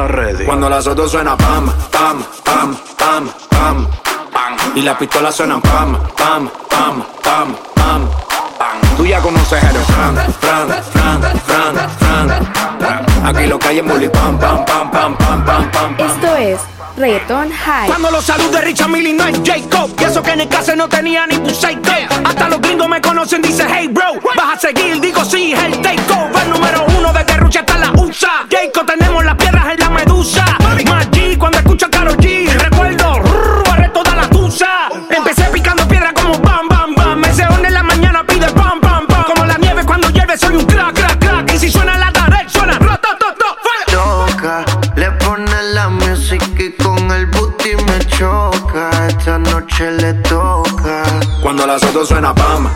Tú estás ready. Cuando las otras suena pam, pam, pam, pam, pam, pam. Y las pistolas suenan pam, pam, pam, pam, pam, pam. Tú ya conoces el Fran, Fran, Fran, Fran, Fran. Aquí lo que hay es pam, pam, pam, pam, pam, pam, pam. Esto es Reggaeton High. Cuando los saludos de Richard Millie no es Jacob. Y eso que en el caso no tenía ni buceito. Hasta los gringos me conocen, dice hey bro. Vas a seguir, digo sí, es el takeover. Número uno de Rucha hasta la USA. Jacob, tenemos las piedras en la medusa. Maggi, Soto suena pam,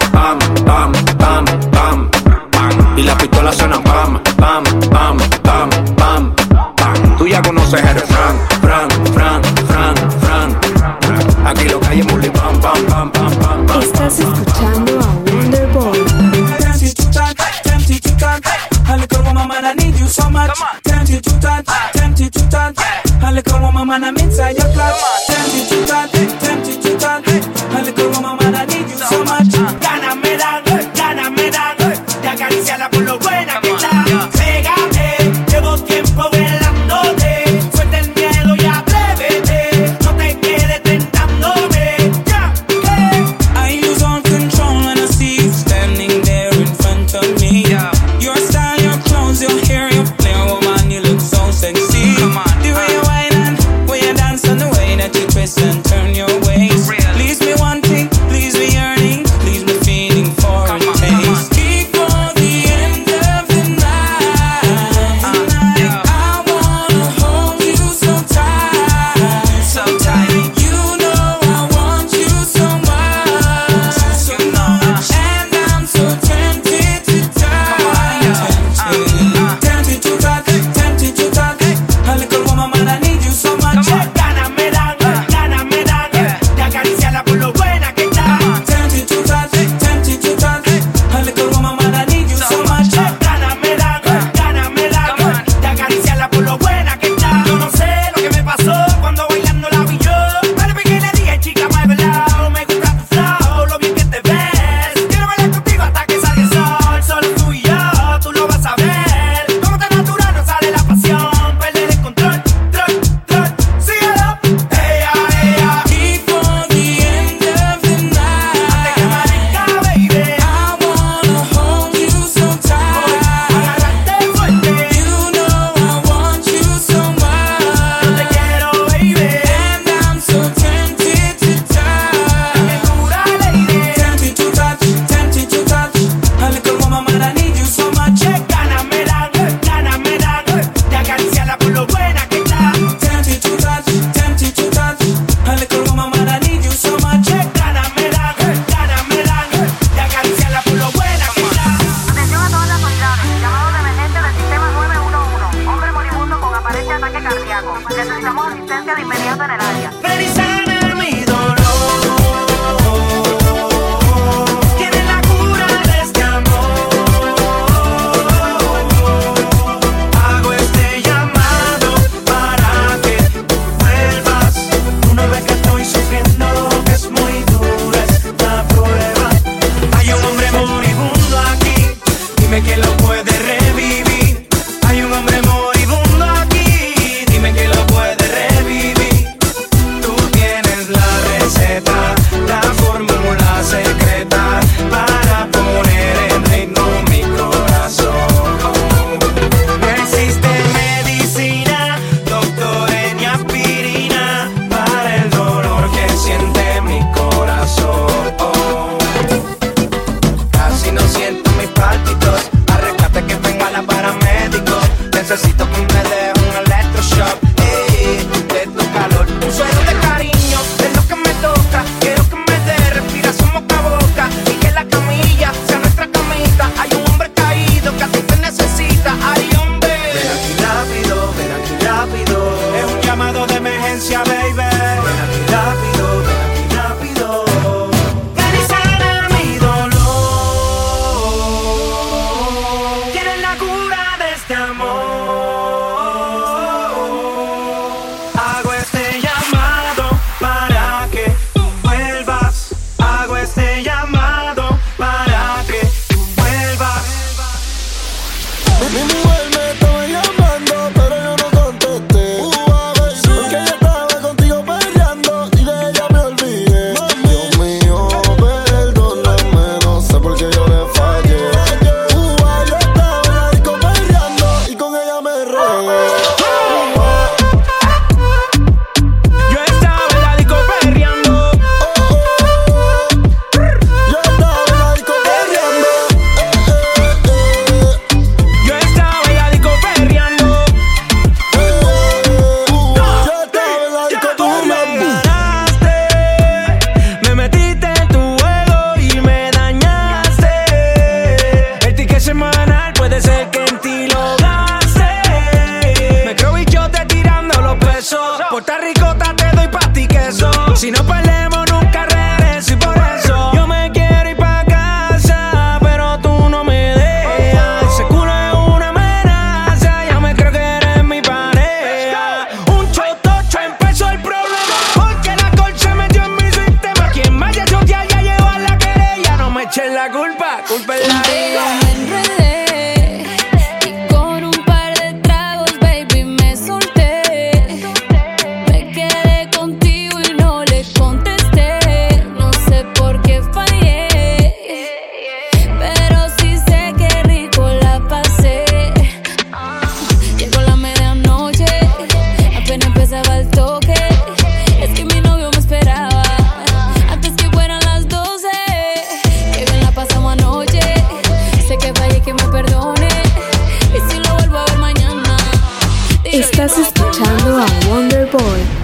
Estás escuchando a Wonder Boy.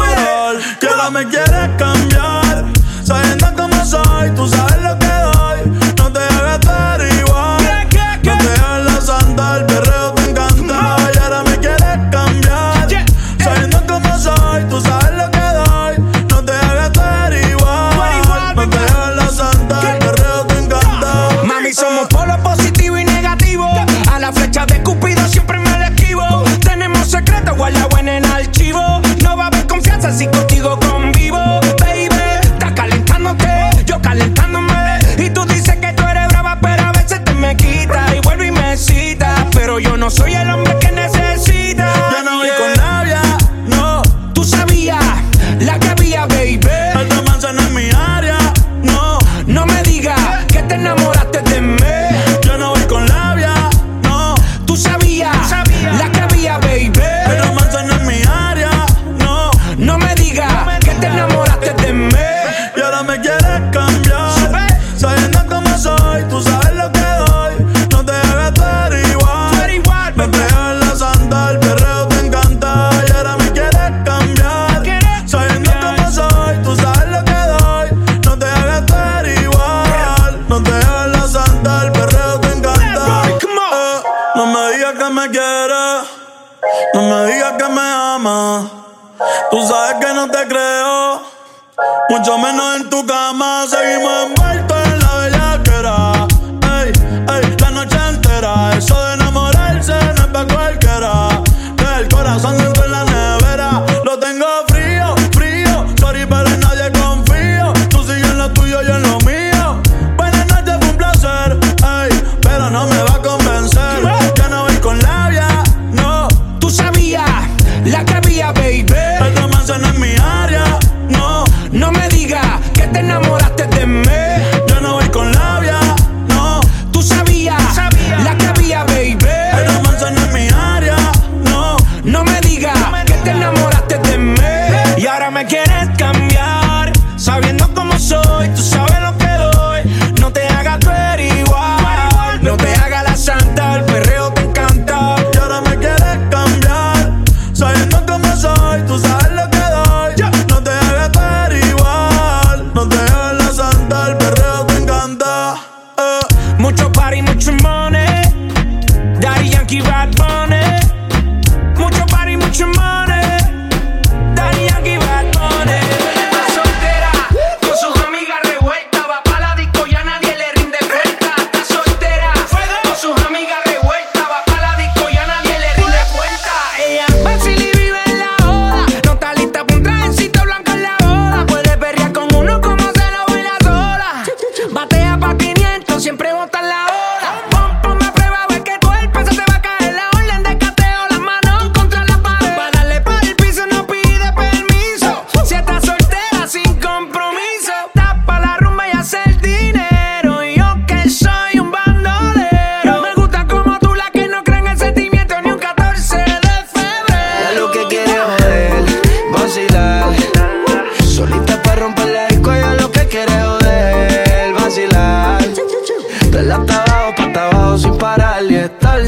Tú sabes que no te creo, mucho menos en tu cama. Seguimos en santa,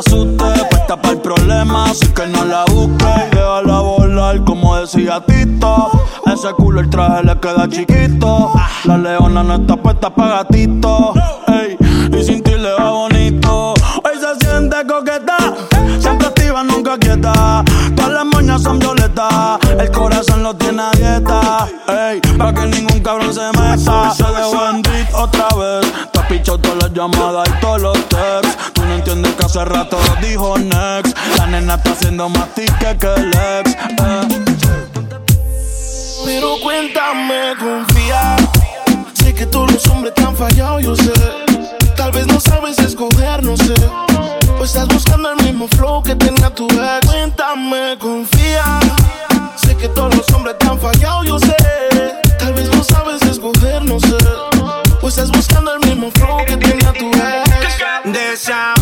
De ella, no te asustes. Puesta para el problema, así que no la busques. Y déjala volar, como decía Tito. Ese culo el traje le queda chiquito. La leona no está puesta para gatito. Ey, y sin ti le va bonito. Hoy se siente coqueta, siempre activa, nunca quieta. Todas las moñas son violetas, el corazón lo tiene a dieta. Ey, pa' que ningún cabrón se meta. Se dejó en otra vez. Te has todas las llamadas y todos que hace rato dijo next. La nena está haciendo más tique que el ex. eh. Pero cuéntame, confía. Sé que todos los hombres te han fallado, yo sé. Tal vez no sabes escoger, no sé. O estás buscando el mismo flow que tenía tu ex. Cuéntame, confía. Sé que todos los hombres te han fallado, yo sé. Tal vez no sabes escoger, no sé. O estás buscando el mismo flow que tenía tu ex. Desahógate,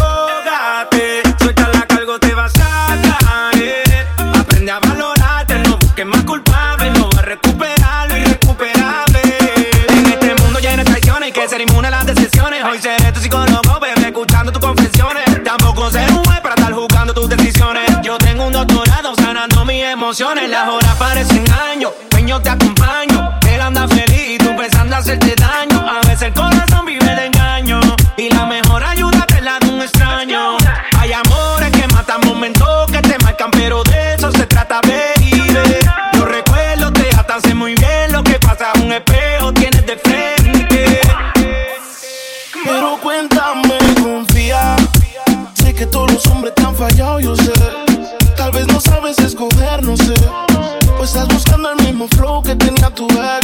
emociones. Las horas parecen años, sueño te acompaño. Él anda feliz y tú pensando hacerte daño. A veces el corazón vive de engaño. Y la mejor ayuda es la de un extraño. Hay amores que matan momentos que te marcan, pero de eso se trata, baby. Los recuerdos te atan, muy bien lo que pasa. Un espejo tienes de frente. Pero cuéntame, confía. Sé que todos los hombres te han fallado, yo sé. Mismo flow que tenía tu ex.